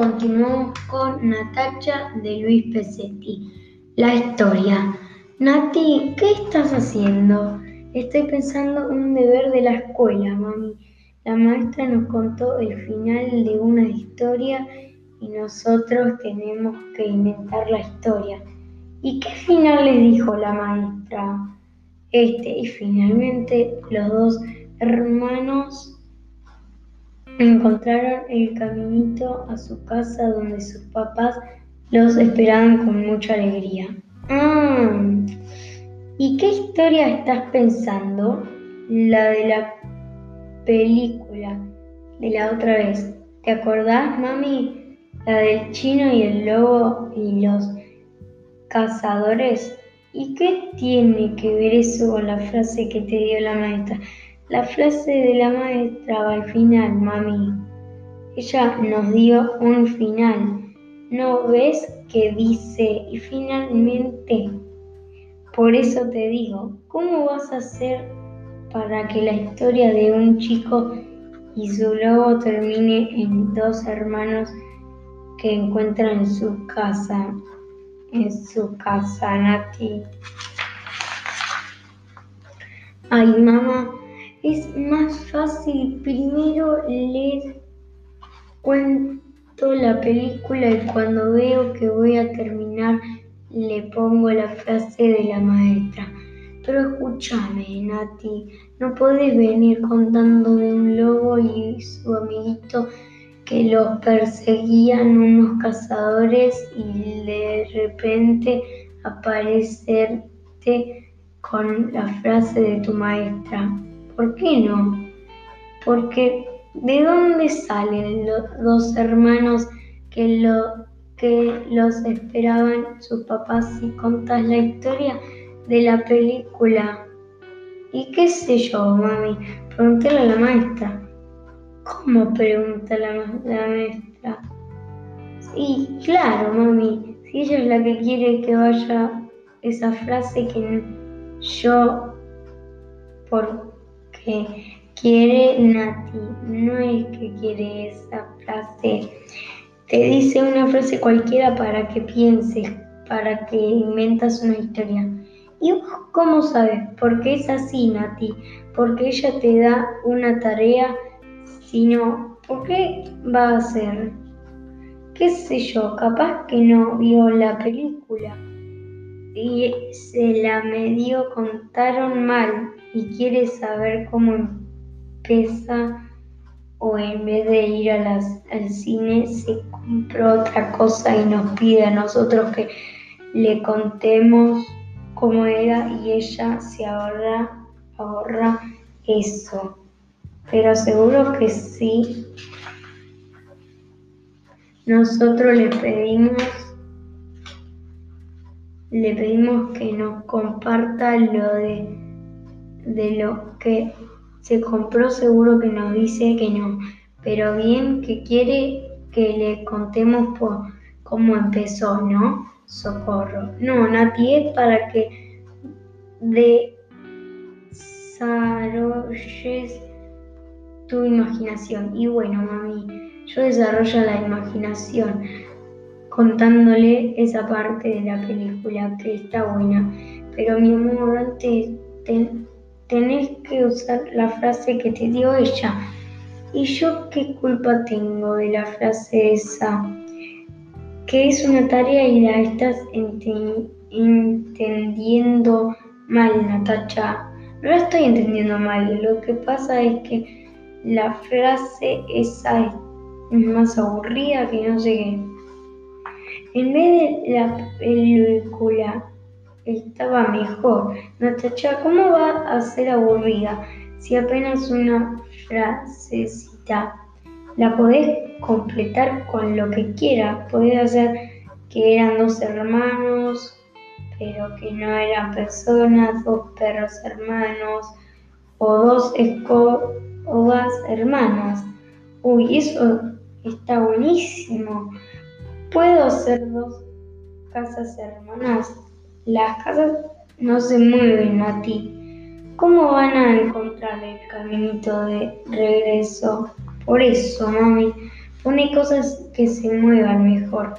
continuamos con Natacha de Luis Pesetti. La historia. Nati, ¿qué estás haciendo? Estoy pensando un deber de la escuela, mami. La maestra nos contó el final de una historia y nosotros tenemos que inventar la historia. ¿Y qué final les dijo la maestra? Este, y finalmente los dos hermanos encontraron el caminito a su casa donde sus papás los esperaban con mucha alegría. Ah, ¿y qué historia estás pensando? La de la película de la otra vez. ¿Te acordás, mami? La del chino y el lobo y los cazadores. ¿Y qué tiene que ver eso con la frase que te dio la maestra? La frase de la maestra va al final, mami. Ella nos dio un final. ¿No ves que dice y finalmente? Por eso te digo, ¿cómo vas a hacer para que la historia de un chico y su lobo termine en dos hermanos que encuentran en su casa, en su casa, Nati? Ay, mamá, es más fácil primero leer cuento la película y cuando veo que voy a terminar le pongo la frase de la maestra. Pero escúchame, Nati, no podés venir contando de un lobo y su amiguito que los perseguían unos cazadores y de repente aparecerte con la frase de tu maestra. ¿Por qué no? Porque ¿de dónde salen los dos hermanos que, lo, que los esperaban sus papás si contas la historia? de la película. ¿Y qué sé yo, mami? Pregúntale a la maestra. ¿Cómo pregunta la, la maestra? Sí, claro, mami. Si ella es la que quiere que vaya esa frase que yo, porque quiere Nati, no es que quiere esa frase. Te dice una frase cualquiera para que pienses, para que inventas una historia. ¿Y cómo sabes? Porque es así, Nati. Porque ella te da una tarea, sino, ¿por qué va a hacer? ¿Qué sé yo? Capaz que no vio la película y se la medio contaron mal y quiere saber cómo empieza o en vez de ir a las, al cine se compró otra cosa y nos pide a nosotros que le contemos como era y ella se ahorra, ahorra eso. Pero seguro que sí. Nosotros le pedimos le pedimos que nos comparta lo de, de lo que se compró, seguro que nos dice que no, pero bien que quiere que le contemos por cómo empezó, ¿no? socorro. No, Nati, es para que desarrolles tu imaginación. Y bueno, mami, yo desarrollo la imaginación contándole esa parte de la película que está buena. Pero mi amor, antes tenés que usar la frase que te dio ella. ¿Y yo qué culpa tengo de la frase esa? que es una tarea y la estás entendiendo mal, Natacha. No la estoy entendiendo mal, lo que pasa es que la frase esa es más aburrida que no sé qué. En vez de la película estaba mejor. Natacha, ¿cómo va a ser aburrida si apenas una frasecita la podés completar con lo que quiera. Podés hacer que eran dos hermanos, pero que no eran personas, dos perros hermanos o dos escobas hermanas. Uy, eso está buenísimo. Puedo hacer dos casas hermanas. Las casas no se mueven a ti. ¿Cómo van a encontrar el caminito de regreso? Por eso, mami, Pone cosas que se muevan mejor.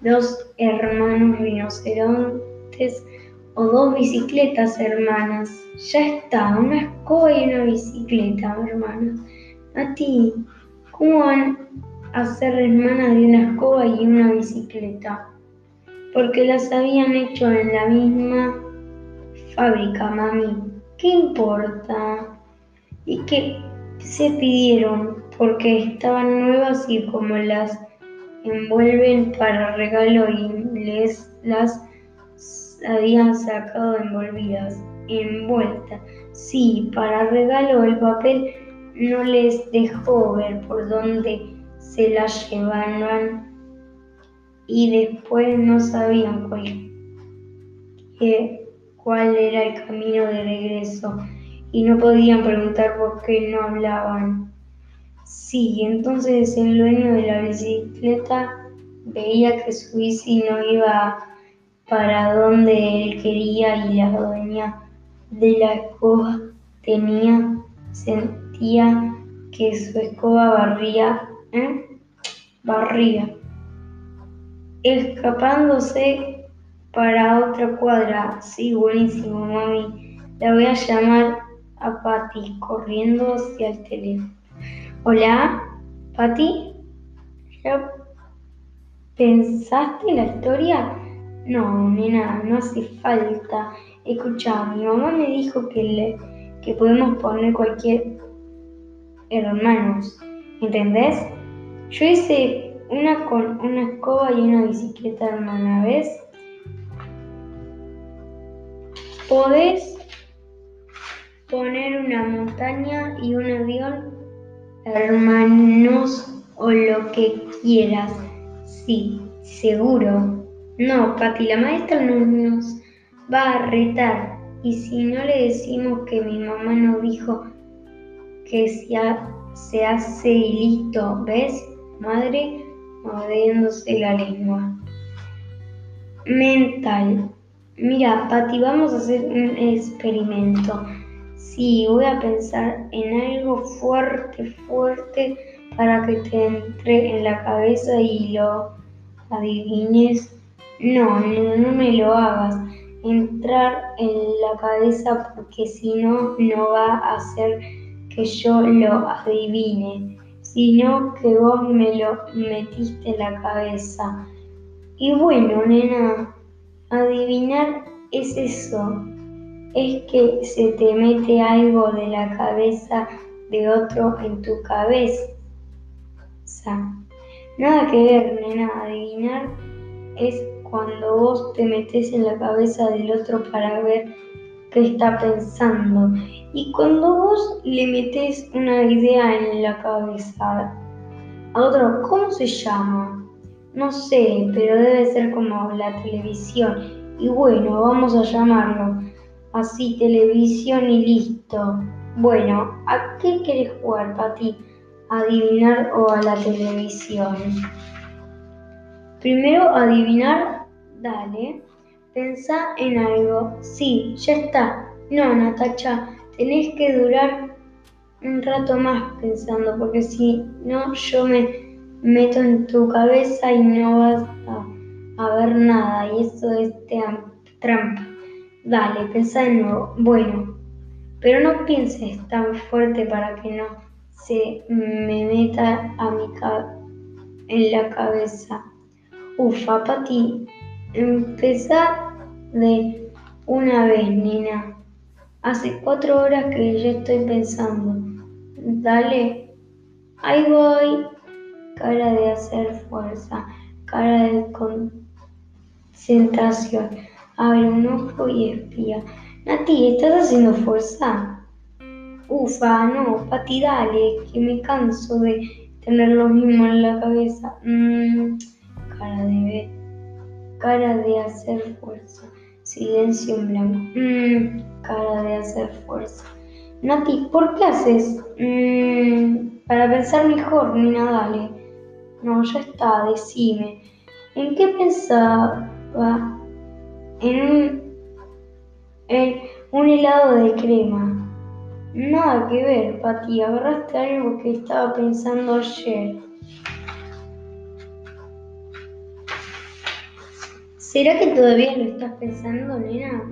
Dos hermanos rinocerontes o dos bicicletas hermanas. Ya está, una escoba y una bicicleta, hermanas. A ti, ¿cómo van a ser hermanas de una escoba y una bicicleta? Porque las habían hecho en la misma fábrica, mami. ¿Qué importa? ¿Y qué se pidieron? Porque estaban nuevas y como las envuelven para regalo y les las habían sacado envolvidas, envueltas. Sí, para regalo el papel no les dejó ver por dónde se las llevaban y después no sabían cuál, cuál era el camino de regreso y no podían preguntar por qué no hablaban. Sí, entonces el dueño de la bicicleta veía que su bici no iba para donde él quería y la dueña de la escoba tenía, sentía que su escoba barría, ¿eh? barría, escapándose para otra cuadra. Sí, buenísimo, mami. La voy a llamar a Patty corriendo hacia el teléfono. Hola, Patty. ¿Ya pensaste la historia? No, nena, no hace falta. Escucha, mi mamá me dijo que, le, que podemos poner cualquier hermanos. ¿Entendés? Yo hice una con una escoba y una bicicleta hermana, ¿ves? Podés poner una montaña y un avión, hermanos, o lo que quieras. Sí, seguro. No, Pati, la maestra nos va a retar. Y si no le decimos que mi mamá nos dijo que se, hace y listo, ¿ves? Madre mordiéndose la lengua. Mental. Mira, Pati, vamos a hacer un experimento. Sí, voy a pensar en algo fuerte, fuerte para que te entre en la cabeza y lo adivines no, no, no me lo hagas entrar en la cabeza porque si no, no va a hacer que yo lo adivine, sino que vos me lo metiste en la cabeza. Y bueno, nena, adivinar es eso, es que se te mete algo de la cabeza de otro en tu cabeza. Nada que ver, nena, adivinar es cuando vos te metes en la cabeza del otro para ver qué está pensando. Y cuando vos le metes una idea en la cabeza a otro, ¿cómo se llama? No sé, pero debe ser como la televisión. Y bueno, vamos a llamarlo así, televisión y listo. Bueno, ¿a qué querés jugar, Pati? ¿Adivinar o a la televisión? Primero adivinar Dale, pensá en algo. Sí, ya está. No, Natacha, tenés que durar un rato más pensando, porque si no, yo me meto en tu cabeza y no vas a, ver nada. Y eso es trampa. Dale, pensá de nuevo. Bueno, pero no pienses tan fuerte para que no se me meta a mi en la cabeza. Ufa, Pati, Empezá de una vez, nena. Hace cuatro horas que yo estoy pensando. Dale. Ahí voy. Cara de hacer fuerza. Cara de concentración. Abre un ojo y espía. Nati, ¿estás haciendo fuerza? Ufa, no, Pati, dale, que me canso de tener lo mismo en la cabeza. Mm, cara de cara de hacer fuerza. Silencio en blanco. Mm, cara de hacer fuerza. Nati, ¿por qué haces? Mm, para pensar mejor, Nina, dale. No, ya está, decime. ¿En qué pensaba? En un, en un helado de crema. Nada que ver, Pati. Agarraste algo que estaba pensando ayer. ¿Será que todavía lo estás pensando, nena?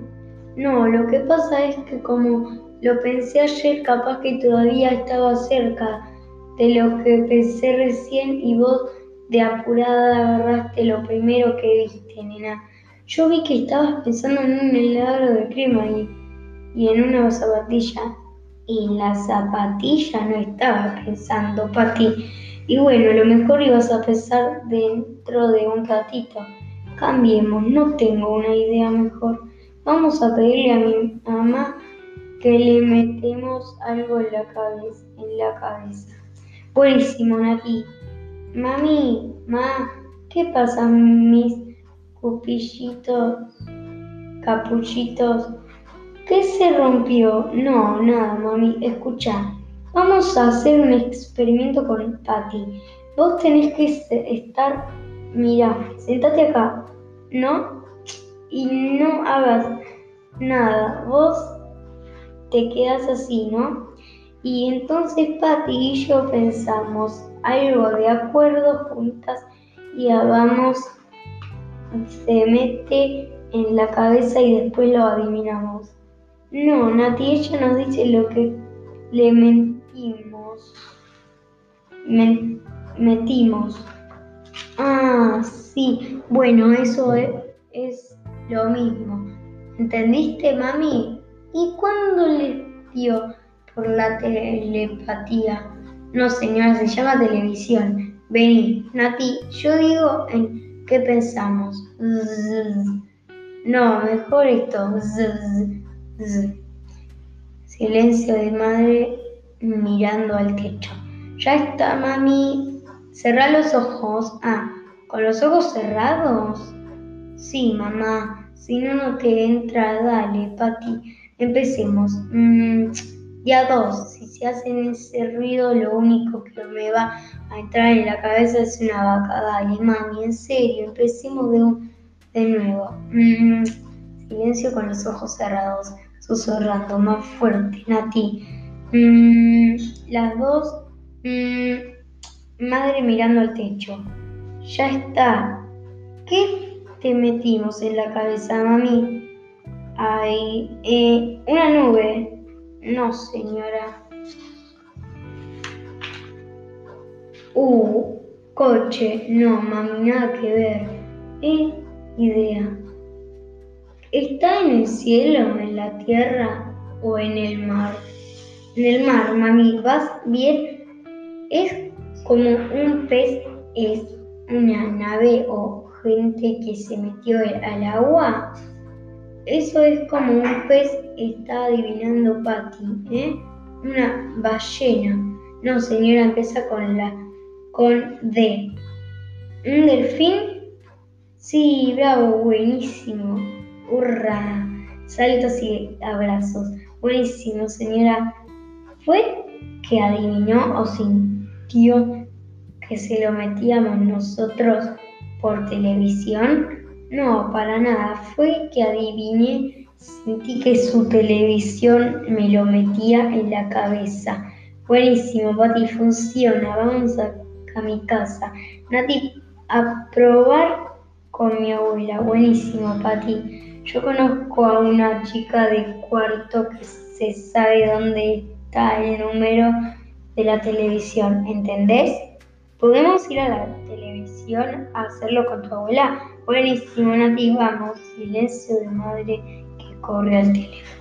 No, lo que pasa es que como lo pensé ayer, capaz que todavía estaba cerca de lo que pensé recién y vos de apurada agarraste lo primero que viste, nena. Yo vi que estabas pensando en un helado de crema y, y en una zapatilla. Y en la zapatilla no estaba pensando, Pati. Y bueno, lo mejor ibas a pensar dentro de un ratito. Cambiemos, no tengo una idea mejor. Vamos a pedirle a mi mamá que le metemos algo en la cabeza. Buenísimo, Nati. Mami, ma, ¿qué pasa, mis cupillitos, capuchitos? ¿Qué se rompió? No, nada, mami. Escucha, vamos a hacer un experimento con Patty. Vos tenés que estar, mira, sentate acá, ¿no? Y no hagas nada. Vos te quedas así, ¿no? Y entonces Patty y yo pensamos algo de acuerdo juntas y vamos, se mete en la cabeza y después lo adivinamos. No, Nati, ella nos dice lo que le mentimos. metimos. Sí, bueno, eso es, es lo mismo. ¿Entendiste, mami? ¿Y cuándo le dio? por la telepatía. No, señora, se llama televisión. Vení, Nati, yo digo en qué pensamos. No, mejor esto. Silencio de madre mirando al techo. Ya está, mami. Cerrá los ojos. Ah, ¿con los ojos cerrados? Sí, mamá. Si no, no te entra. Dale, Pati. Empecemos. Mm, ya dos, si se hacen ese ruido, lo único que me va a entrar en la cabeza es una vaca. Dale, mami, en serio, empecemos de, de nuevo. Mm, silencio con los ojos cerrados, susurrando más fuerte, Nati. Mm, las dos, mm, madre mirando al techo. Ya está. ¿Qué te metimos en la cabeza, mami? Ay, eh, una nube. No, señora. Uh, coche. No, mami, nada que ver. ¿Eh? Idea. ¿Está en el cielo, en la tierra o en el mar? En el mar, mami. ¿Vas bien? Es como un pez, es una nave o gente que se metió al agua. Eso es como un pez, está adivinando Patty, ¿eh? Una ballena. No, señora, empieza con la con D. ¿Un delfín? Sí, bravo, buenísimo. Hurra. Saltos y abrazos. Buenísimo, señora. ¿Fue que adivinó o sintió que se lo metíamos nosotros por televisión? No, para nada. Fue que adiviné, sentí que su televisión me lo metía en la cabeza. Buenísimo, Pati, funciona. Vamos a, a mi casa. Nati, a probar con mi abuela. Buenísimo, Pati. Yo conozco a una chica de cuarto que se sabe dónde está el número de la televisión, ¿entendés? ¿Podemos ir a la televisión a hacerlo con tu abuela? Buenísimo, Nati, vamos. Silencio de madre que corre al teléfono.